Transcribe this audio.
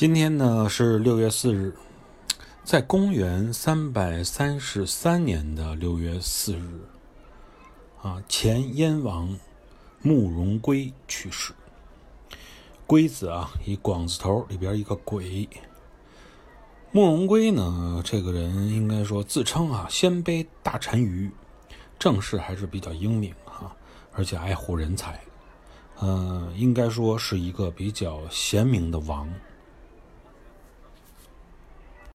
今天呢是六月四日，在公元三百三十三年的六月四日，啊，前燕王慕容归去世。龟子啊，以广字头里边一个鬼。慕容归呢，这个人应该说自称啊，鲜卑大单于，政事还是比较英明哈，而且爱护人才，嗯，应该说是一个比较贤明的王。